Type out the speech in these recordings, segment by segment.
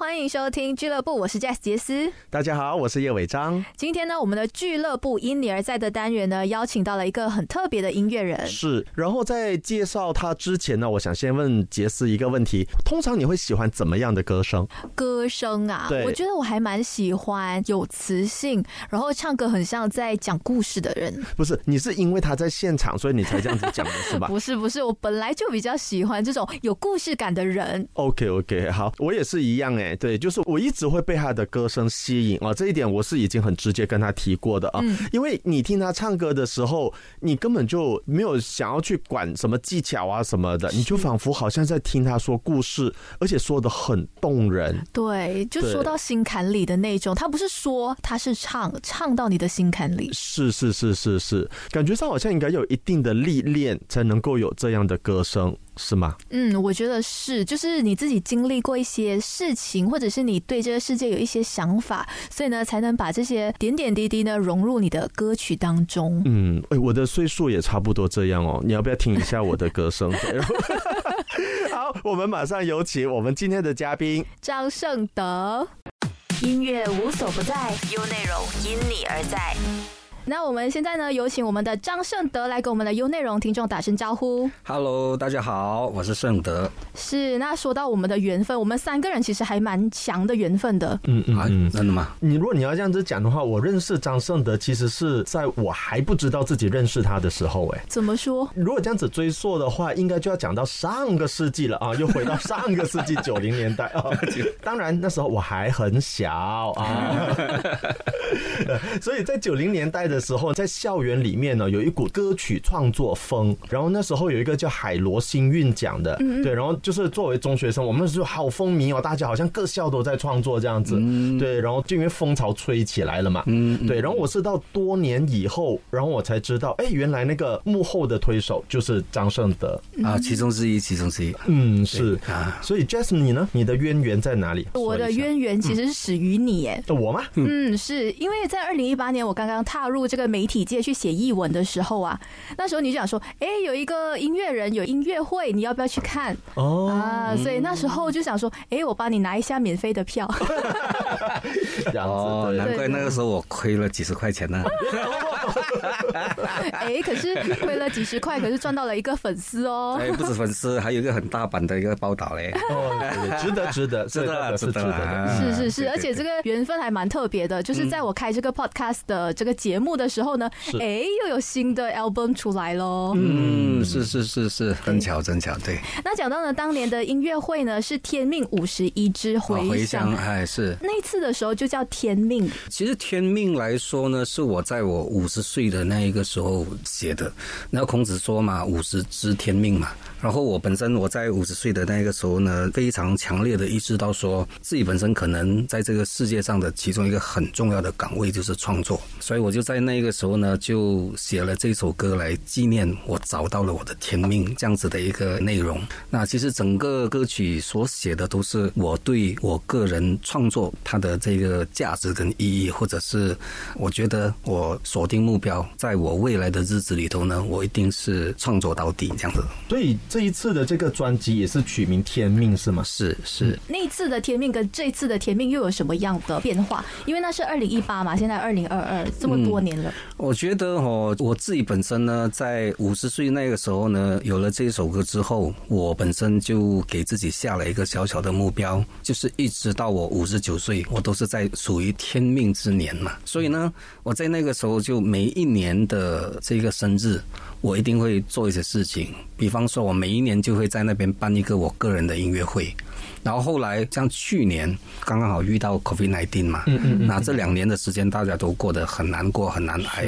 欢迎收听俱乐部，我是 Jess 杰斯。大家好，我是叶伟章。今天呢，我们的俱乐部因你而在的单元呢，邀请到了一个很特别的音乐人。是，然后在介绍他之前呢，我想先问杰斯一个问题：通常你会喜欢怎么样的歌声？歌声啊，对我觉得我还蛮喜欢有磁性，然后唱歌很像在讲故事的人。不是，你是因为他在现场，所以你才这样子讲的是吧 不是不是，我本来就比较喜欢这种有故事感的人。？OK OK，好，我也是一样哎，对，就是我一直会被他的歌声吸引啊，这一点我是已经很直接跟他提过的啊，嗯因为你听他唱歌的时候，你根本就没有想要去管什么技巧啊什么的，你就仿佛好像在听他说故事，而且说的很动人。对，就说到心坎里的那种，他不是说，他是唱，唱到你的心坎里。是是是是是，感觉上好像应该有一定的历练才能够有这样的歌声，是吗？嗯，我觉得是，就是你自己经历过一些事情，或者是你对这个世界有一些想法，所以呢，才能把这些点点滴滴呢融入你的歌曲当中。嗯，哎、我的岁数也差不多这样哦。你要不要听一下我的歌声？好，我们马上有请我们今天的嘉宾。张胜德，音乐无所不在，优内容因你而在。那我们现在呢，有请我们的张胜德来跟我们的优内容听众打声招呼。Hello，大家好，我是胜德。是，那说到我们的缘分，我们三个人其实还蛮强的缘分的。嗯嗯嗯，真的吗？你如果你要这样子讲的话，我认识张胜德其实是在我还不知道自己认识他的时候，哎。怎么说？如果这样子追溯的话，应该就要讲到上个世纪了啊，又回到上个世纪九零年代啊。当然那时候我还很小啊，所以在九零年代的时候，在校园里面呢，有一股歌曲创作风，然后那时候有一个叫海螺星韵奖的，对，然后就是作为中学生，我们那时候好风靡哦，大家好像各校都在创作这样子，对，然后就因为风潮吹起来了嘛，嗯，对，然后我是到多年以后，然后我才知道，哎，原来那个幕后的推手就是张胜德。啊，其中之一，其中之一。嗯，是啊。所以 Jasmine 你呢？你的渊源在哪里？我的渊源其实是始于你，耶。呃我吗？嗯，是因为在二零一八年我刚刚踏入这个媒体界去写译文的时候啊，那时候你就想说，哎，有一个音乐人有音乐会，你要不要去看哦，啊？所以那时候就想说，哎，我帮你拿一下免费的票。哦，对难怪那个时候我亏了几十块钱呢。哎，可是亏了几十块，可是赚到了一个粉丝哦。哎，不止粉丝，还有一个很大版的一个报道嘞。哦，值得，值得，值得这个是值值得是是是，而且这个缘分还蛮特别的，就是在我开这个 podcast 的这个节目的时候呢，哎，又有新的 album 出来喽。嗯，是是是是，真巧真巧，对。那讲到呢，当年的音乐会呢是天命五十一支哦回响，哎是。那次的时候就叫天命。其实天命来说呢，是我在我五十岁的那一个时候写的。然后孔子说嘛，五十知天命嘛。然后我本身我在五十岁的那个时候呢，非常强烈的意识到说自己本身可能在这个世界上的其中一个很重要的岗位就是创作，所以我就在那个时候呢，就写了这首歌来纪念我找到了我的天命这样子的一个内容。那其实整个歌曲所写的都是我对我个人创作它的这个价值跟意义，或者是我觉得我锁定目标，在我未来的日子里头呢，我一定是创作到底这样子。所以这一次的这个专辑也是取名《天命》是吗？是是，那一次的天命跟这次的天命又有什么样的变化？因为那是二零一八嘛，现在二零二二，这么多年了。我觉得哦，我自己本身呢，在五十岁那个时候呢，有了这首歌之后，我本身就给自己下了一个小小的目标，就是一直到我五十九岁，我都是在属于天命之年嘛。所以呢，我在那个时候就每一年的这个生日，我一定会做一些事情，比方说，我每一年就会在那边办一个我个人的音乐会。然后后来像去年刚刚好遇到 COVID 1 9嘛，嗯嗯嗯那这两年的时间大家都过得很难过很难挨，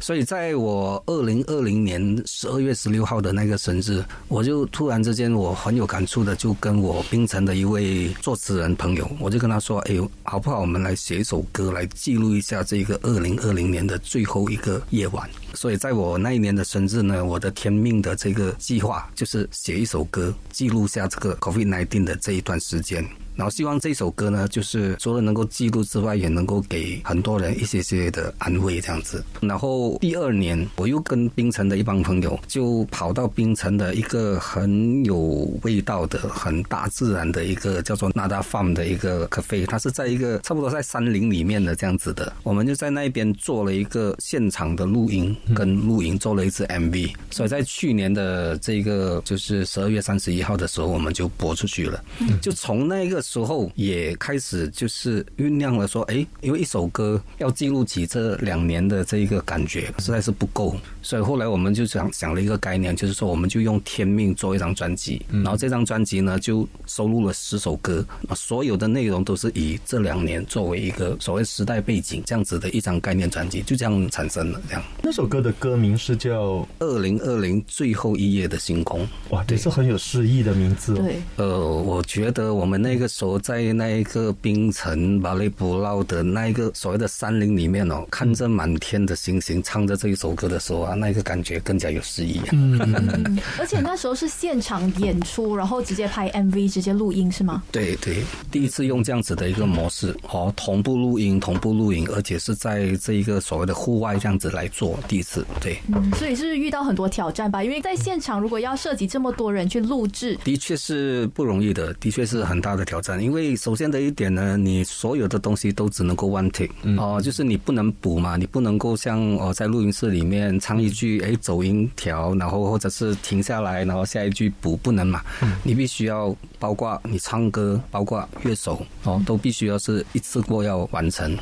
所以在我二零二零年十二月十六号的那个生日，我就突然之间我很有感触的就跟我槟城的一位作词人朋友，我就跟他说，哎呦，好不好我们来写一首歌来记录一下这个二零二零年的最后一个夜晚。所以在我那一年的生日呢，我的天命的这个计划就是写一首歌，记录下这个 COVID 1 9的这一段时间。然后希望这首歌呢，就是除了能够记录之外，也能够给很多人一些些的安慰这样子。然后第二年，我又跟冰城的一帮朋友就跑到冰城的一个很有味道的、很大自然的一个叫做 Nada Farm 的一个 cafe，它是在一个差不多在山林里面的这样子的。我们就在那边做了一个现场的录音跟录影，做了一支 MV。所以在去年的这个就是十二月三十一号的时候，我们就播出去了。就从那个时候也开始就是酝酿了说，哎，因为一首歌要记录起这两年的这一个感觉实在是不够，所以后来我们就想想了一个概念，就是说我们就用《天命》做一张专辑，然后这张专辑呢就收录了十首歌，所有的内容都是以这两年作为一个所谓时代背景这样子的一张概念专辑，就这样产生了。这样，那首歌的歌名是叫《二零二零最后一夜的星空》。哇，这是很有诗意的名字。对，呃，我觉得我们那个时候在那一个冰城巴雷布劳的那一个所谓的山林里面哦，看着满天的星星，唱着这一首歌的时候啊，那个感觉更加有诗意。嗯，而且那时候是现场演出，然后直接拍 MV，直接录音是吗？对对，第一次用这样子的一个模式，哦，同步录音，同步录音，而且是在这一个所谓的户外这样子来做，第一次。对，嗯，所以是遇到很多挑战吧？因为在现场如果要涉及这么多人去录制，的确是不容易的，的确是很大的挑战。因为首先的一点呢，你所有的东西都只能够 one take，哦，就是你不能补嘛，你不能够像哦在录音室里面唱一句，哎，走音条，然后或者是停下来，然后下一句补，不能嘛，你必须要包括你唱歌，包括乐手哦，都必须要是一次过要完成。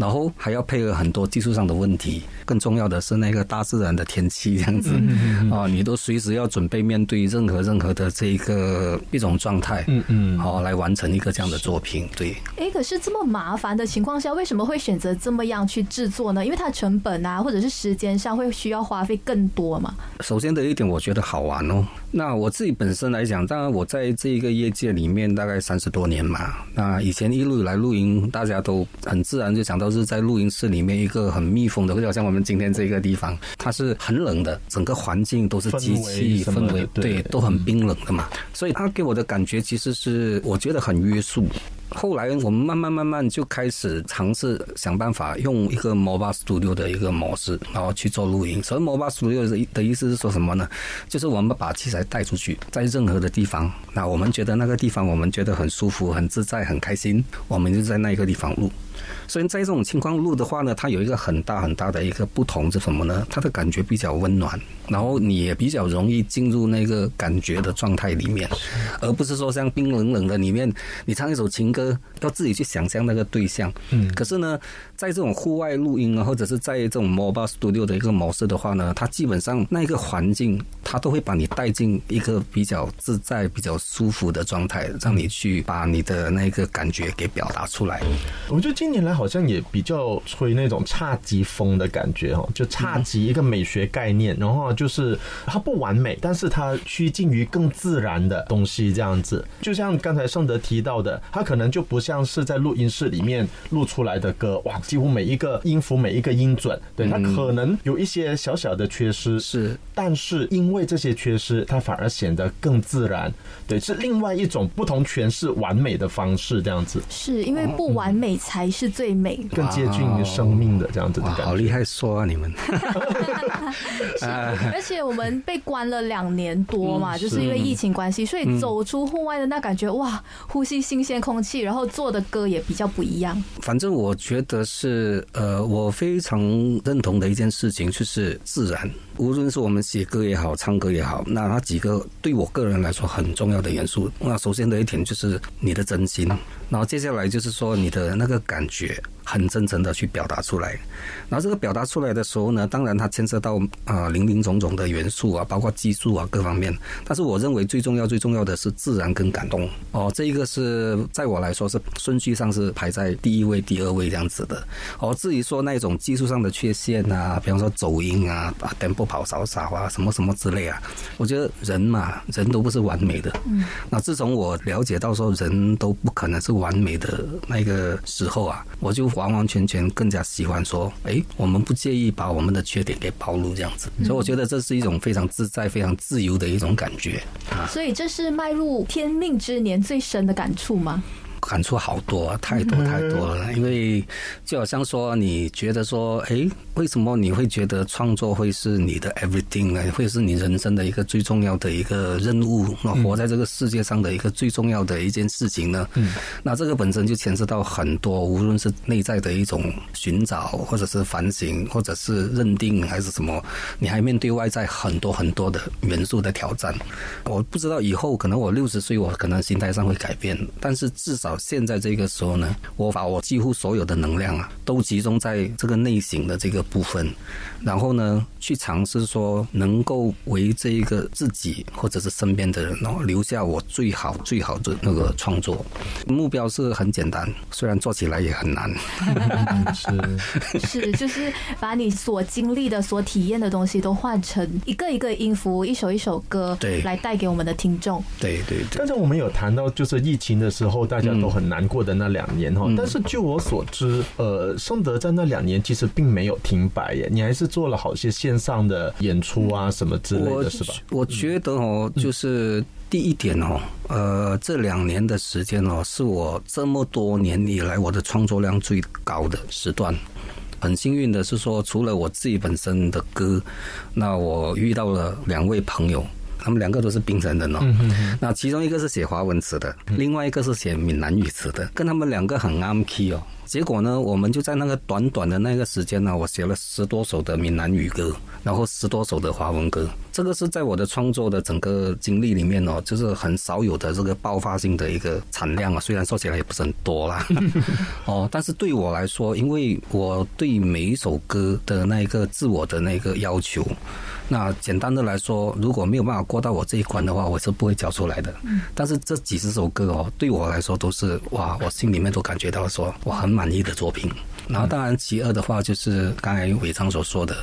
然后还要配合很多技术上的问题，更重要的是那个大自然的天气这样子啊，你都随时要准备面对任何任何的这一个一种状态，嗯嗯，好来完成一个这样的作品。对，哎，可是这么麻烦的情况下，为什么会选择这么样去制作呢？因为它成本啊，或者是时间上会需要花费更多嘛。首先的一点，我觉得好玩哦。那我自己本身来讲，当然我在这一个业界里面大概三十多年嘛。那以前一路以来露营，大家都很自然就想到是在录音室里面一个很密封的，就好像我们今天这个地方，它是很冷的，整个环境都是机器氛围，对，都很冰冷的嘛。所以它给我的感觉其实是我觉得很约束。后来我们慢慢慢慢就开始尝试想办法用一个 Mobile Studio 的一个模式，然后去做录音。所以 Mobile Studio 的意思是说什么呢？就是我们把器材带出去，在任何的地方，那我们觉得那个地方我们觉得很舒服、很自在、很开心，我们就在那一个地方录。所以在这种情况录的话呢，它有一个很大很大的一个不同是什么呢？它的感觉比较温暖，然后你也比较容易进入那个感觉的状态里面，而不是说像冰冷冷的里面，你唱一首情歌要自己去想象那个对象。嗯，可是呢，在这种户外录音啊，或者是在这种 Mobile Studio 的一个模式的话呢，它基本上那个环境，它都会把你带进一个比较自在、比较舒服的状态，让你去把你的那个感觉给表达出来。我觉得近年来好像也比较吹那种侘寂风的感觉哦，就侘寂一个美学概念，然后就是它不完美，但是它趋近于更自然的东西这样子。就像刚才尚德提到的，它可能就不像是在录音室里面录出来的歌，哇，几乎每一个音符每一个音准，对它可能有一些小小的缺失，是，但是因为这些缺失，它反而显得更自然，对，是另外一种不同诠释完美的方式这样子。是因为不完美才是最美，更接近于生命的这样子的感觉。好厉害说啊，你们！是而且我们被关了两年多嘛，就是因为疫情关系，所以走出户外的那感觉，哇，呼吸新鲜空气，然后做的歌也比较不一样。反正我觉得是，呃，我非常认同的一件事情就是自然。无论是我们写歌也好，唱歌也好，那那几个对我个人来说很重要的元素。那首先的一点就是你的真心，然后接下来就是说你的那个感觉很真诚的去表达出来。然后这个表达出来的时候呢，当然它牵涉到啊林林总总的元素啊，包括技术啊各方面。但是我认为最重要最重要的是自然跟感动哦，这一个是在我来说是顺序上是排在第一位、第二位这样子的。哦，至于说那种技术上的缺陷啊，比方说走音啊、啊等跑少少啊，什么什么之类啊，我觉得人嘛，人都不是完美的。嗯，那自从我了解到说人都不可能是完美的那个时候啊，我就完完全全更加喜欢说，哎，我们不介意把我们的缺点给暴露这样子。所以我觉得这是一种非常自在、非常自由的一种感觉啊。所以这是迈入天命之年最深的感触吗？感触好多啊，太多太多了。因为就好像说，你觉得说，哎，为什么你会觉得创作会是你的 everything 呢？会是你人生的一个最重要的一个任务？那活在这个世界上的一个最重要的一件事情呢？嗯，那这个本身就牵涉到很多，无论是内在的一种寻找，或者是反省，或者是认定，还是什么，你还面对外在很多很多的元素的挑战。我不知道以后可能我六十岁，我可能心态上会改变，但是至少现在这个时候呢，我把我几乎所有的能量啊，都集中在这个内省的这个部分，然后呢，去尝试说能够为这一个自己或者是身边的人哦，留下我最好最好的那个创作。目标是很简单，虽然做起来也很难。是。是，就是把你所经历的、所体验的东西都换成一个一个音符、一首一首歌，对。来带给我们的听众。对对对。刚，才我们有谈到，就是疫情的时候，大家都很难过的那两年哈。嗯但是据我所知，呃，盛德在那两年其实并没有停摆耶，你还是做了好些线上的演出啊，什么之类的，是吧？我觉得哦，就是第一点哦，呃，这两年的时间哦，是我这么多年以来我的创作量最高的时段。很幸运的是说，除了我自己本身的歌，那我遇到了两位朋友。他们两个都是槟城人哦，那其中一个是写华文词的，另外一个是写闽南语词的，跟他们两个很啱 key 哦。结果呢，我们就在那个短短的那个时间呢，我写了十多首的闽南语歌，然后十多首的华文歌。这个是在我的创作的整个经历里面哦，就是很少有的这个爆发性的一个产量啊。虽然说起来也不是很多啦，哦，但是对我来说，因为我对每一首歌的那个自我的那个要求，那简单的来说，如果没有办法过到我这一关的话，我是不会交出来的。但是这几十首歌哦，对我来说都是哇，我心里面都感觉到说我很满意的作品。然后当然其二的话，就是刚才伟昌所说的，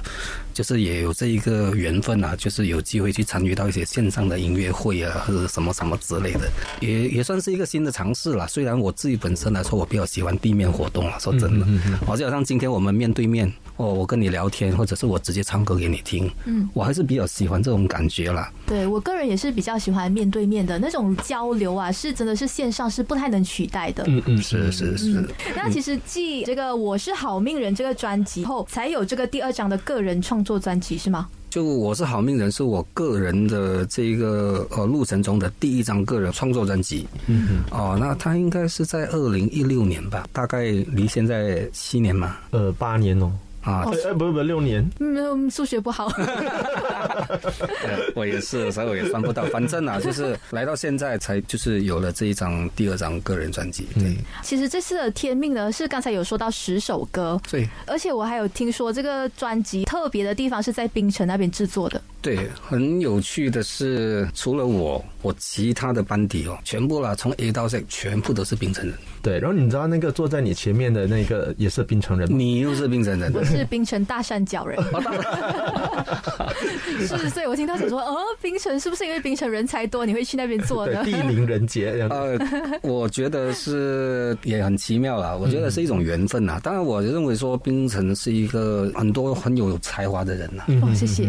就是也有这一个缘分啊，就是有机会去参与到一些线上的音乐会啊，或者什么什么之类的，也也算是一个新的尝试啦。虽然我自己本身来说，我比较喜欢地面活动啊，说真的，好，就好像今天我们面对面，哦，我跟你聊天，或者是我直接唱歌给你听，嗯，我还是比较喜欢这种感觉啦。对我个人也是比较喜欢面对面的那种交流啊，是真的是线上是不太能取代的。嗯嗯，是是是，那其实继这个《我是好命人》这个专辑后，才有这个第二张的个人创作专辑是吗？就我是好命人，是我个人的这个呃路程中的第一张个人创作专辑。嗯哦，那它应该是在二零一六年吧，大概离现在七年嘛。呃，八年哦，啊，哦哎、不不六年，嗯，数学不好。对 我也是，所以我也算不到。反正啊，就是来到现在才就是有了这一张第二张个人专辑。对，其实这次的天命呢，是刚才有说到十首歌，对而且我还有听说这个专辑特别的地方是在冰城那边制作的。对，很有趣的是，除了我，我其他的班底哦，全部啦，从 A 到 Z 全部都是冰城人。对，然后你知道那个坐在你前面的那个也是冰城人吗？你又是冰城人，我是冰城大善角人，是，所以我听到想说，哦，冰城是不是因为冰城人才多，你会去那边做对，呢？地灵人杰这样子。呃，我觉得是也很奇妙啦，我觉得是一种缘分呐。当然，我认为说冰城是一个很多很有才华的人呐。哦，谢谢，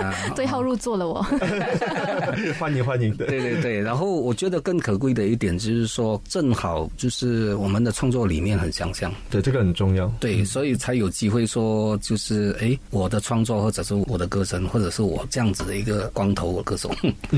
啊 对号入座了我。欢迎欢迎，对对对对，然后我觉得更可贵的一点就是说，正好就是我们的创作理念很相像，对，这个很重要。对，所以才有机会说，就是哎，我的创作或者是我的歌声，或者是我这样子的一个光头歌手，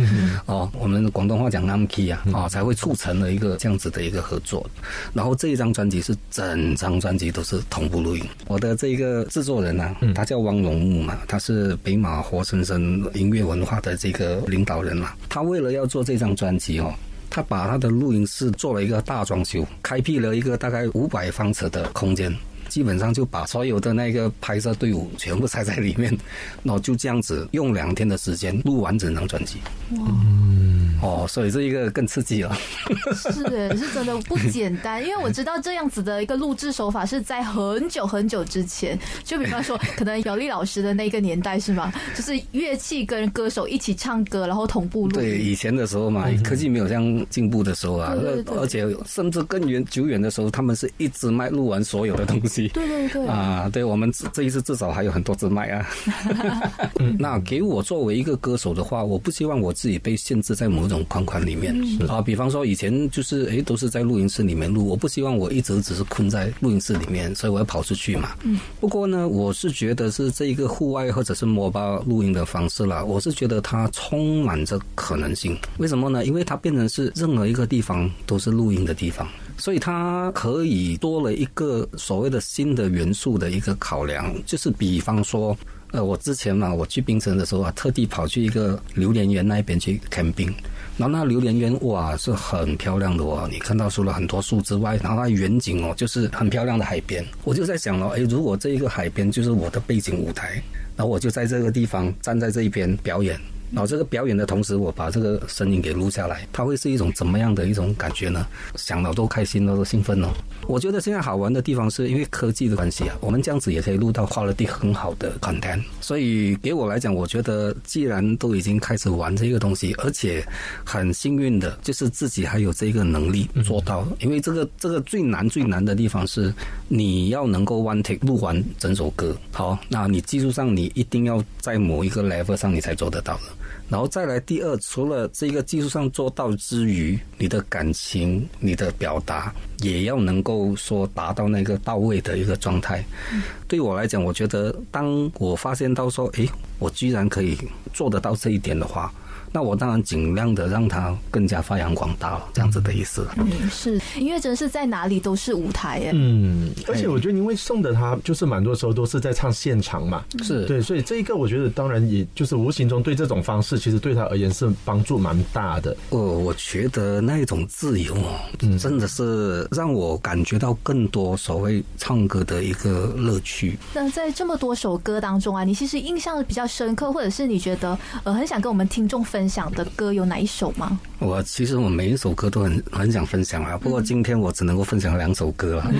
哦，我们广东话讲 nam key 啊，哦，才会促成了一个这样子的一个合作。然后这一张专辑是整张专辑都是同步录音。我的这个制作人呢、他叫汪荣木嘛，他是北马活生本身音乐文化的这个领导人了。他为了要做这张专辑哦。他把他的录音室做了一个大装修，开辟了一个大概五百方尺的空间，基本上就把所有的那个拍摄队伍全部塞在里面，然后就这样子用两天的时间录完整张专辑。哦，所以这一个更刺激了。是耶，是真的不简单，因为我知道这样子的一个录制手法是在很久很久之前，就比方说可能姚丽老师的那个年代是吗？就是乐器跟歌手一起唱歌，然后同步录对，以前的时候嘛，科技没有这样进步的时候啊，对对对而且甚至更远久远的时候，他们是一支麦录完所有的东西。对对对，啊，对我们这这一次至少还有很多支麦啊。那给我作为一个歌手的话，我不希望我自己被限制在某一种框框里面啊。比方说以前就是诶都是在录音室里面录，我不希望我一直只是困在录音室里面，所以我要跑出去嘛。嗯。不过呢，我是觉得是这一个户外或者是摩巴录音的方式啦，我是觉得它充满着可能性。为什么呢？因为它变成是任何一个地方都是录音的地方。所以它可以多了一个所谓的新的元素的一个考量，就是比方说，呃，我之前嘛，我去冰城的时候啊，特地跑去一个榴莲园那边去看冰，然后那榴莲园哇是很漂亮的哦，你看到除了很多树之外，然后它远景哦就是很漂亮的海边，我就在想了，哎，如果这一个海边就是我的背景舞台，然后我就在这个地方站在这一边表演。然后这个表演的同时，我把这个声音给录下来，它会是一种怎么样的一种感觉呢？想到都开心了，都兴奋了。我觉得现在好玩的地方是因为科技的关系啊，我们这样子也可以录到 quality 很好的 content。所以给我来讲，我觉得既然都已经开始玩这个东西，而且很幸运的就是自己还有这个能力做到。因为这个这个最难最难的地方是你要能够 one take 录完整首歌。好，那你技术上你一定要在某一个 level 上你才做得到的。然后再来第二，除了这个技术上做到之余，你的感情、你的表达也要能够说达到那个到位的一个状态。对我来讲，我觉得当我发现到说，诶，我居然可以做得到这一点的话。那我当然尽量的让它更加发扬光大了，这样子的意思。嗯，是音乐真是在哪里都是舞台耶。嗯，而且我觉得因为送的他就是蛮多时候都是在唱现场嘛，是对，所以这一个我觉得当然也就是无形中对这种方式，其实对他而言是帮助蛮大的。哦，我觉得那一种自由哦，真的是让我感觉到更多所谓唱歌的一个乐趣。那在这么多首歌当中啊，你其实印象比较深刻，或者是你觉得呃很想跟我们听众分。分享的歌有哪一首吗？我其实我每一首歌都很很想分享啊，不过今天我只能够分享两首歌了，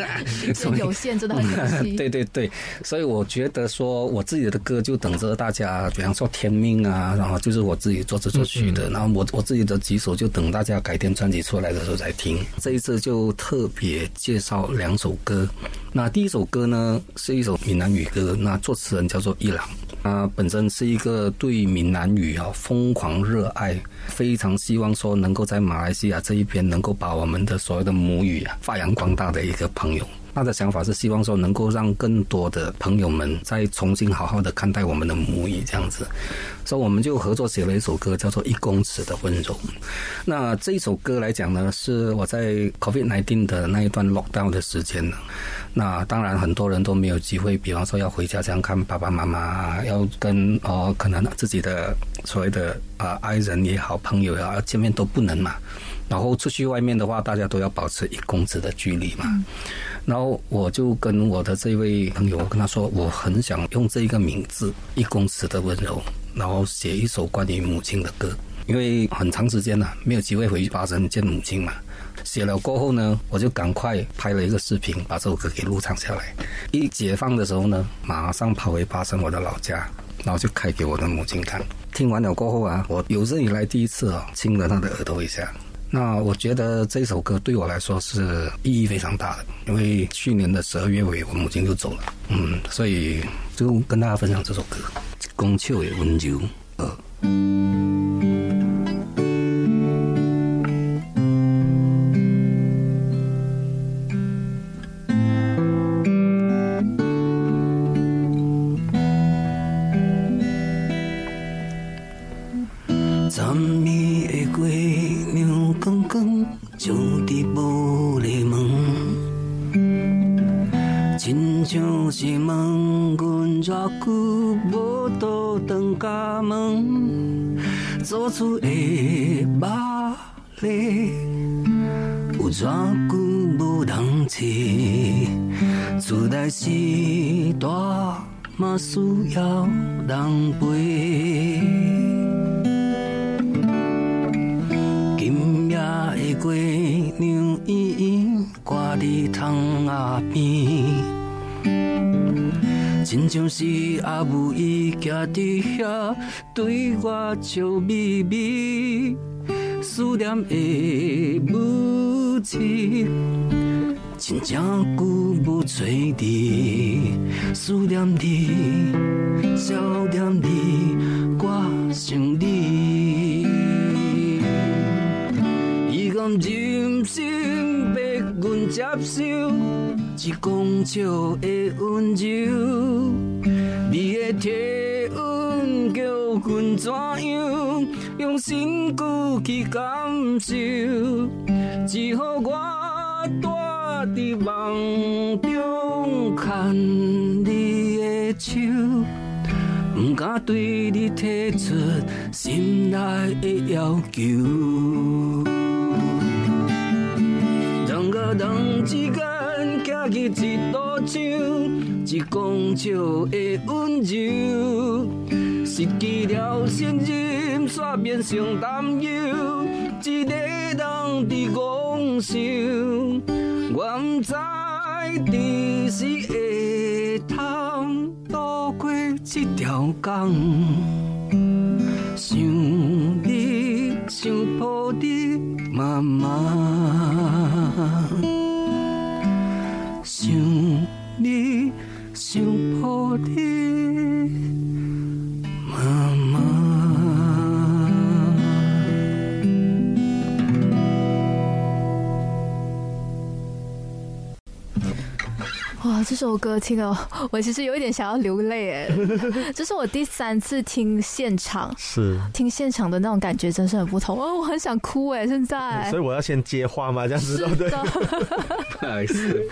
有限真的很可惜。对对对，所以我觉得说我自己的歌就等着大家，比方说《天命》啊，然后就是我自己作词作曲的，然后我我自己的几首就等大家改天专辑出来的时候再听。这一次就特别介绍两首歌，那第一首歌呢是一首闽南语歌，那作词人叫做伊朗。他本身是一个对闽南语啊疯狂热爱，非常希望说能够在马来西亚这一边能够把我们的所有的母语啊发扬光大的一个朋友。他的想法是希望说能够让更多的朋友们再重新好好的看待我们的母语这样子，所以我们就合作写了一首歌叫做《一公尺的温柔》。那这一首歌来讲呢，是我在 COVID nineteen 的那一段 lockdown 的时间呢。那当然很多人都没有机会，比方说要回家这样看爸爸妈妈，要跟哦可能自己的所谓的啊爱人也好朋友也好见面都不能嘛。然后出去外面的话，大家都要保持一公尺的距离嘛。然后我就跟我的这位朋友，我跟他说，我很想用这一个名字“一公尺的温柔”，然后写一首关于母亲的歌。因为很长时间了，没有机会回去巴生见母亲嘛。写了过后呢，我就赶快拍了一个视频，把这首歌给录唱下来。一解放的时候呢，马上跑回巴生我的老家，然后就开给我的母亲看。听完了过后啊，我有生以来第一次啊，亲了她的耳朵一下。那我觉得这首歌对我来说是意义非常大的，因为去年的十二月尾，我母亲就走了，嗯，所以就跟大家分享这首歌《宫秋也温柔》呃。厝内时大嘛需要人陪。今夜的月娘依依挂伫窗仔边。亲像是阿母伊徛伫遐，对我笑眯眯。思念的母亲，真正久无找你。思念你，想念你，我想你。任性被阮接受，一公笑的温柔，你的体温叫阮怎样用身躯去感受？只好我我伫梦中牵你的手。不敢对你提出心内的要求，两个人之间行去一道墙，一公笑的温柔，失去了信任，煞变成担忧，一个人伫戆想，我不知第时会通渡过这条江。想你，想抱你妈妈，想你，想抱你哇，这首歌听了，我其实有一点想要流泪哎。这是我第三次听现场，是，听现场的那种感觉真是很不同哦，我很想哭哎，现在。所以我要先接话吗？这样子对不对？不好意思，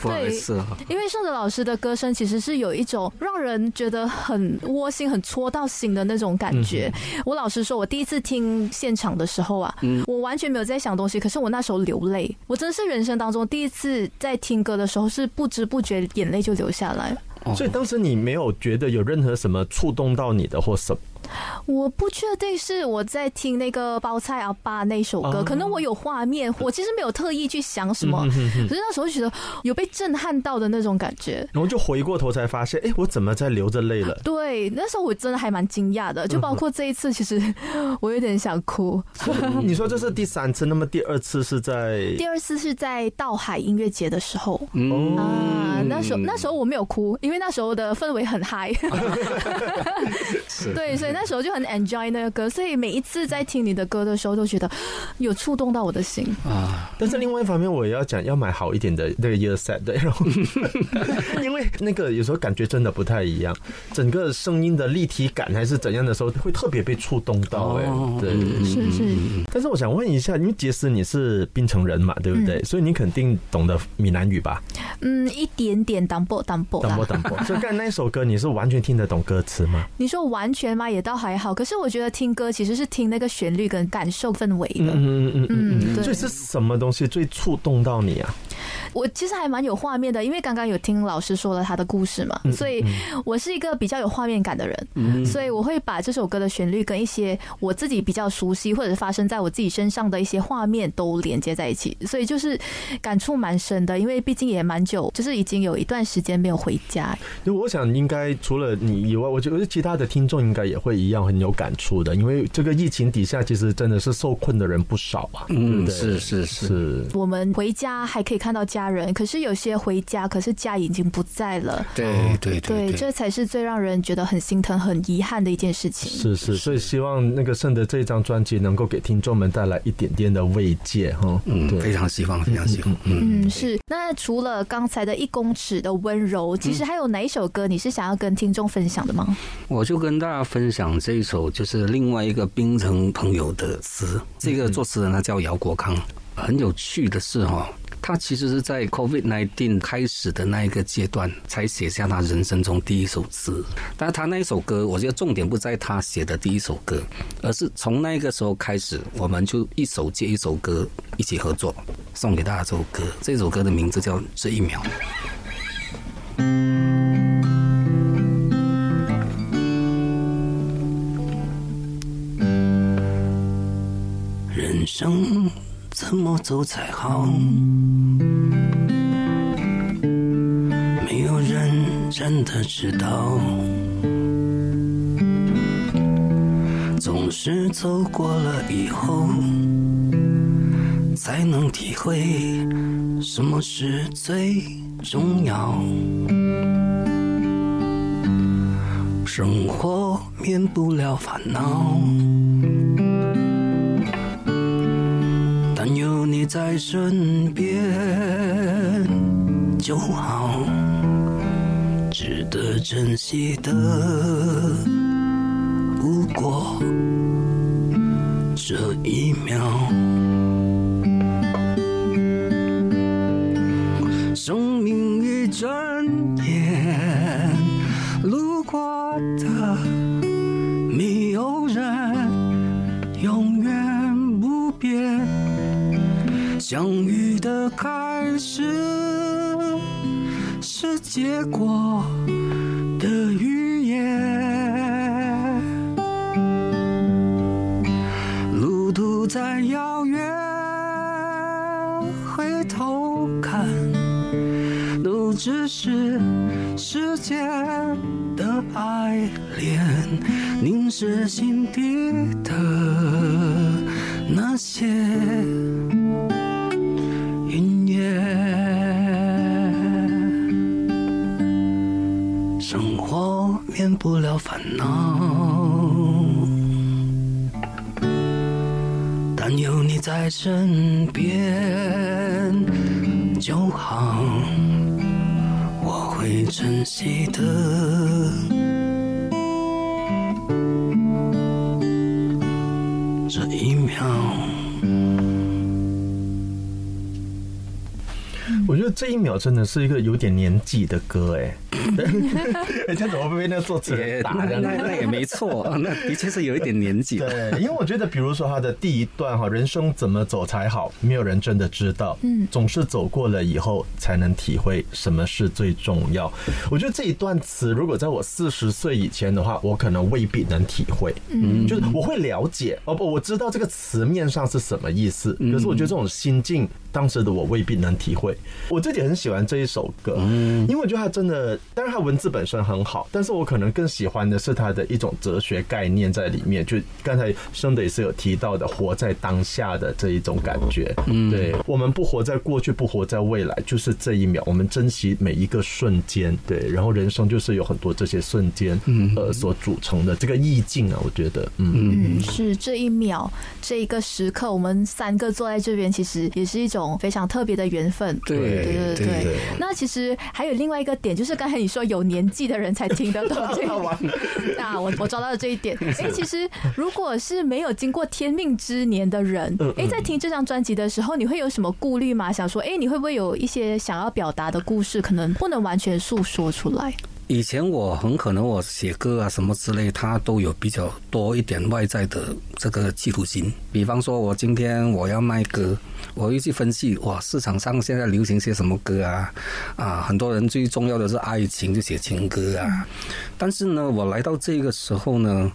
不好意思哈。因为盛德老师的歌声其实是有一种让人觉得很窝心、很戳到心的那种感觉。我老实说，我第一次听现场的时候啊，我完全没有在想东西，可是我那时候流泪，我真的是人生当中第一次在听歌的时候是不知不觉眼泪就流下来。所以当时你没有觉得有任何什么触动到你的或什么？我不确定是我在听那个包菜阿爸那首歌，可能我有画面，我其实没有特意去想什么，可是那时候觉得有被震撼到的那种感觉，然后就回过头才发现，哎，我怎么在流着泪了？对，那时候我真的还蛮惊讶的，就包括这一次，其实我有点想哭。你说这是第三次，那么第二次是在？第二次是在道海音乐节的时候。啊，那时候那时候我没有哭，因为那时候的氛围很嗨，对，所以那时候就很 enjoy 那个歌，所以每一次在听你的歌的时候，都觉得 有触动到我的心啊。但是另外一方面，我也要讲，要买好一点的那个 ear set，对，然后 因为那个有时候感觉真的不太一样，整个声音的立体感还是怎样的时候，会特别被触动到。哎，对，是是。但是我想问一下，因为杰斯你是槟城人嘛，对不对？所以你肯定懂得闽南语吧？嗯，一点点，当波当波当波当波。所以刚才那首歌，你是完全听得懂歌词吗？你说完全吗？也倒还好。可是我觉得听歌其实是听那个旋律跟感受氛围的。嗯嗯嗯嗯。所以是什么东西最触动到你啊？我其实还蛮有画面的，因为刚刚有听老师说了他的故事嘛，所以我是一个比较有画面感的人，所以我会把这首歌的旋律跟一些我自己比较熟悉或者发生在我自己身上的一些画面都连接在一起，所以就是感触蛮深的。因为毕竟也蛮久，就是已经有一段时间没有回家。我想应该除了你以外，我觉得其他的听众应该也会一样很有感触的。因为这个疫情底下，其实真的是受困的人不少啊。嗯，是是是。我们回家还可以看到家人，可是有些回家，可是家已经不在了。对对对，这才是最让人觉得很心疼、很遗憾的一件事情。是是，所以希望那个圣德这一张专辑能够给听众们带来一点点的慰藉哈。嗯，非常希望，非常希望。嗯，是。那除了刚才的一公尺的温柔，其实还有哪一首歌你是想要跟听众分享的吗？我就跟大家分享这一首，就是另外一个冰城朋友的词。这个作词人他叫姚国康。很有趣的是哈，他其实是在 COVID nineteen 开始的那一个阶段才写下他人生中第一首词。但是他那一首歌，我觉得重点不在他写的第一首歌，而是从那个时候开始，我们就一首接一首歌一起合作，送给大家这首歌。这首歌的名字叫《这一秒》。人生。怎么走才好？没有人真的知道，总是走过了以后，才能体会什么是最重要。生活免不了烦恼。在身边就好，值得珍惜的不过这一秒。相遇的开始是结果的语言，路途再遥远，回头看，都只是时间的爱恋，凝视心底的那些。不了烦恼，但有你在身边就好，我会珍惜的。这一秒。我觉得这一秒真的是一个有点年纪的歌，哎，哎，这怎么会被那个作词人打的？那那也没错，那的确是有一点年纪。对，因为我觉得，比如说他的第一段哈，人生怎么走才好，没有人真的知道，嗯，总是走过了以后才能体会什么是最重要。我觉得这一段词，如果在我四十岁以前的话，我可能未必能体会，嗯，就是我会了解，哦不，我知道这个词面上是什么意思，可是我觉得这种心境，当时的我未必能体会。我自己很喜欢这一首歌，嗯因为我觉得它真的，当然它文字本身很好，但是我可能更喜欢的是它的一种哲学概念在里面。就刚才生的也是有提到的，活在当下的这一种感觉。嗯，对，我们不活在过去，不活在未来，就是这一秒，我们珍惜每一个瞬间。对，然后人生就是有很多这些瞬间，嗯，呃，所组成的这个意境啊，我觉得，嗯，嗯，是这一秒，这一个时刻，我们三个坐在这边，其实也是一种非常特别的缘分。对对对对对对那其实还有另外一个点，就是刚才你说有年纪的人才听得懂这个。那我我抓到了这一点。哎，其实如果是没有经过天命之年的人，哎，在听这张专辑的时候，你会有什么顾虑吗？想说，哎，你会不会有一些想要表达的故事，可能不能完全诉说出来？以前我很可能我写歌啊什么之类，它都有比较多一点外在的这个企图心。比方说，我今天我要卖歌，我会去分析哇，市场上现在流行些什么歌啊？啊，很多人最重要的是爱情，就写情歌啊。但是呢，我来到这个时候呢，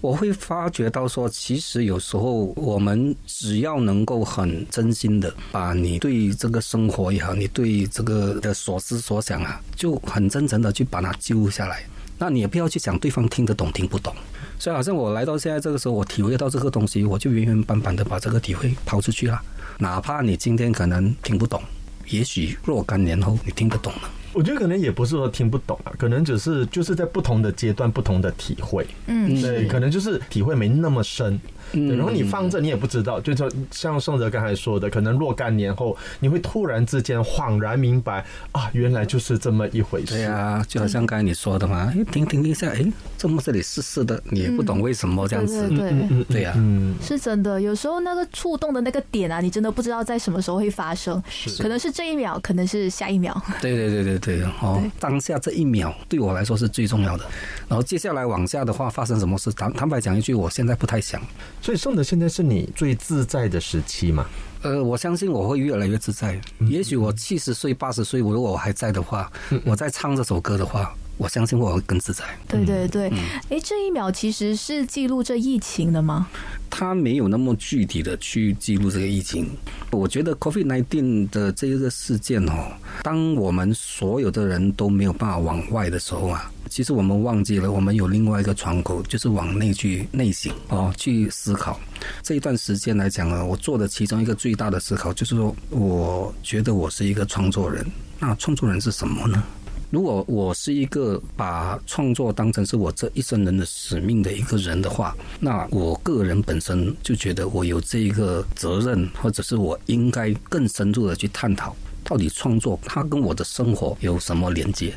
我会发觉到说，其实有时候我们只要能够很真心的把你对这个生活也好，你对这个的所思所想啊，就很真诚的去把它记录下来。那你也不要去想对方听得懂听不懂。所以好像我来到现在这个时候，我体会到这个东西，我就原原本本的把这个体会抛出去了。哪怕你今天可能听不懂，也许若干年后你听得懂了。我觉得可能也不是说听不懂啊，可能只是就是在不同的阶段不同的体会，嗯，对，可能就是体会没那么深。对，然后你放着你也不知道，就像像宋哲刚才说的，可能若干年后你会突然之间恍然明白啊，原来就是这么一回事。对啊，就好像刚才你说的嘛，哎，听听一下，哎，怎么这里湿湿的？你也不懂为什么这样子。对对对，嗯对呀、嗯，是真的。有时候那个触动的那个点啊，你真的不知道在什么时候会发生，可能是这一秒，可能是下一秒。对对对对对，哦，当下这一秒对我来说是最重要的。然后接下来往下的话，发生什么事？坦坦白讲一句，我现在不太想。所以盛德现在是你最自在的时期嘛？呃，我相信我会越来越自在。也许我七十岁、八十岁，如果我还在的话，我在唱这首歌的话，我相信我会更自在。对对对，哎，这一秒其实是记录这疫情的吗？他没有那么具体的去记录这个疫情。我觉得 COVID-19 的这一个事件哦，当我们所有的人都没有办法往外的时候啊，其实我们忘记了，我们有另外一个窗口，就是往内去内省哦，去思考。这一段时间来讲呢，我做的其中一个最大的思考，就是说，我觉得我是一个创作人。那创作人是什么呢？如果我是一个把创作当成是我这一生人的使命的一个人的话，那我个人本身就觉得我有这一个责任，或者是我应该更深入的去探讨，到底创作它跟我的生活有什么连接。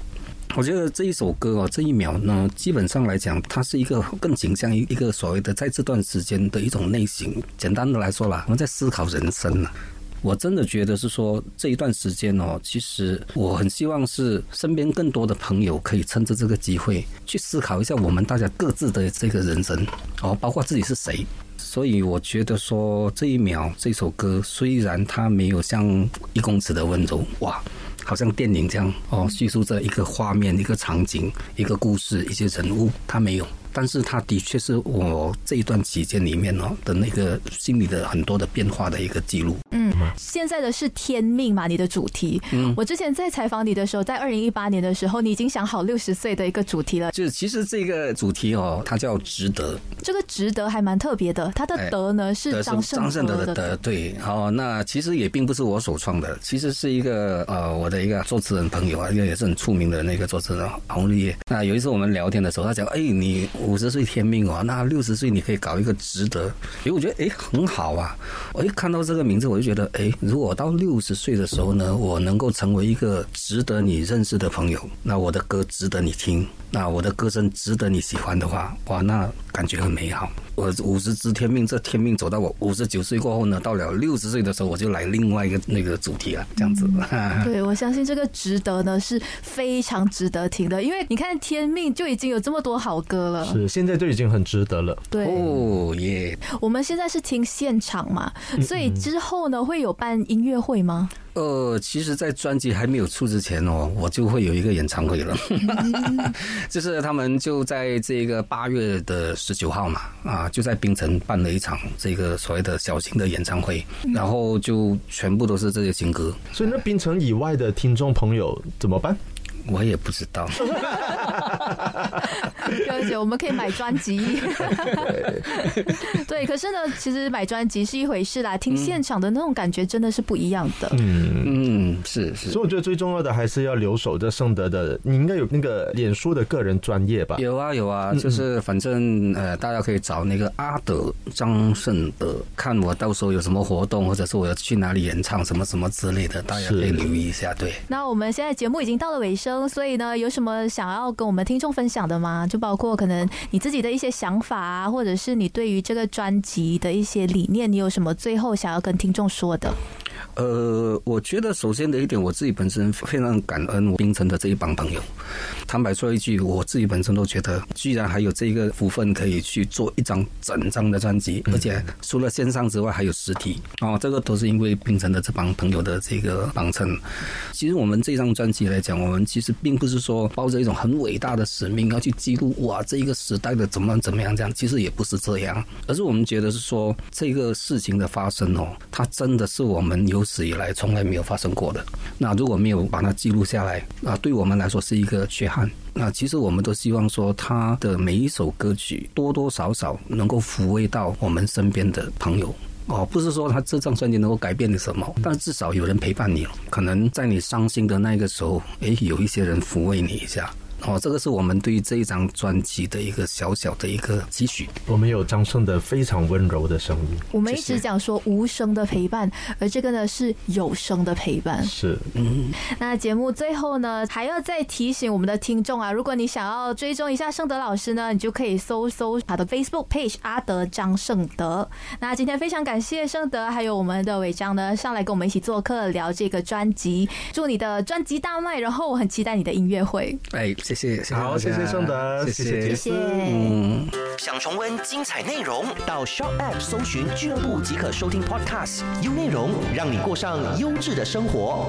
我觉得这一首歌哦，这一秒呢，基本上来讲，它是一个更倾向于一个所谓的在这段时间的一种类型。简单的来说啦，我们在思考人生呢。我真的觉得是说这一段时间哦，其实我很希望是身边更多的朋友可以趁着这个机会去思考一下我们大家各自的这个人生哦，包括自己是谁。所以我觉得说这一秒这首歌虽然它没有像一公尺的温柔哇，好像电影这样哦，叙述着一个画面、一个场景、一个故事、一些人物，它没有。但是它的确是我这一段期间里面哦的那个心里的很多的变化的一个记录。嗯，现在的是天命嘛？你的主题。嗯，我之前在采访你的时候，在二零一八年的时候，你已经想好六十岁的一个主题了。就是其实这个主题哦，它叫值得。这个值得还蛮特别的，它的德呢是张张胜德的德。对，哦，那其实也并不是我首创的，其实是一个呃我的一个作词人朋友啊，一个也是很出名的那个作词人洪立业。那有一次我们聊天的时候，他讲，哎，你。五十岁天命哦，那六十岁你可以搞一个值得，因为我觉得诶很好啊。我一看到这个名字，我就觉得诶，如果到六十岁的时候呢，我能够成为一个值得你认识的朋友，那我的歌值得你听。那我的歌声值得你喜欢的话，哇，那感觉很美好。我五十知天命，这天命走到我五十九岁过后呢，到了六十岁的时候，我就来另外一个那个主题了，这样子。对，我相信这个值得呢是非常值得听的，因为你看天命就已经有这么多好歌了，是现在就已经很值得了。对，哦耶！我们现在是听现场嘛，所以之后呢会有办音乐会吗？呃，其实，在专辑还没有出之前哦，我就会有一个演唱会了。就是他们就在这个八月的十九号嘛，啊，就在冰城办了一场这个所谓的小型的演唱会，然后就全部都是这些新歌。所以，那冰城以外的听众朋友怎么办？我也不知道。表姐，我们可以买专辑。对，可是呢，其实买专辑是一回事啦，听现场的那种感觉真的是不一样的。嗯嗯，是是。所以我觉得最重要的还是要留守着圣德的，你应该有那个脸书的个人专业吧？有啊有啊，就是反正呃，大家可以找那个阿德张圣德，看我到时候有什么活动，或者是我要去哪里演唱什么什么之类的，大家可以留意一下。对。那我们现在节目已经到了尾声。所以呢，有什么想要跟我们听众分享的吗？就包括可能你自己的一些想法啊，或者是你对于这个专辑的一些理念，你有什么最后想要跟听众说的？呃，我觉得首先的一点，我自己本身非常感恩我冰城的这一帮朋友。坦白说一句，我自己本身都觉得，居然还有这个福分可以去做一张整张的专辑，而且除了线上之外还有实体哦，这个都是因为冰城的这帮朋友的这个帮衬。其实我们这张专辑来讲，我们其实并不是说抱着一种很伟大的使命要去记录哇这一个时代的怎么怎么样这样，其实也不是这样，而是我们觉得是说这个事情的发生哦，它真的是我们有史以来从来没有发生过的。那如果没有把它记录下来，啊，对我们来说是一个缺憾。那其实我们都希望说，他的每一首歌曲多多少少能够抚慰到我们身边的朋友。哦，不是说他这张专辑能够改变你什么，但至少有人陪伴你。可能在你伤心的那个时候，诶，有一些人抚慰你一下。哦，这个是我们对于这一张专辑的一个小小的一个期许。我们有张胜的非常温柔的声音。我们一直讲说无声的陪伴，而这个呢是有声的陪伴。是，嗯。那节目最后呢，还要再提醒我们的听众啊，如果你想要追踪一下盛德老师呢，你就可以搜搜他的 Facebook page 阿德张盛德。那今天非常感谢盛德还有我们的伟章呢上来跟我们一起做客聊这个专辑，祝你的专辑大卖，然后我很期待你的音乐会。哎。谢谢，好，谢谢宋德，谢谢谢谢。嗯，想重温精彩内容，到 Shop App 搜寻俱乐部即可收听 Podcast，优内容让你过上优质的生活。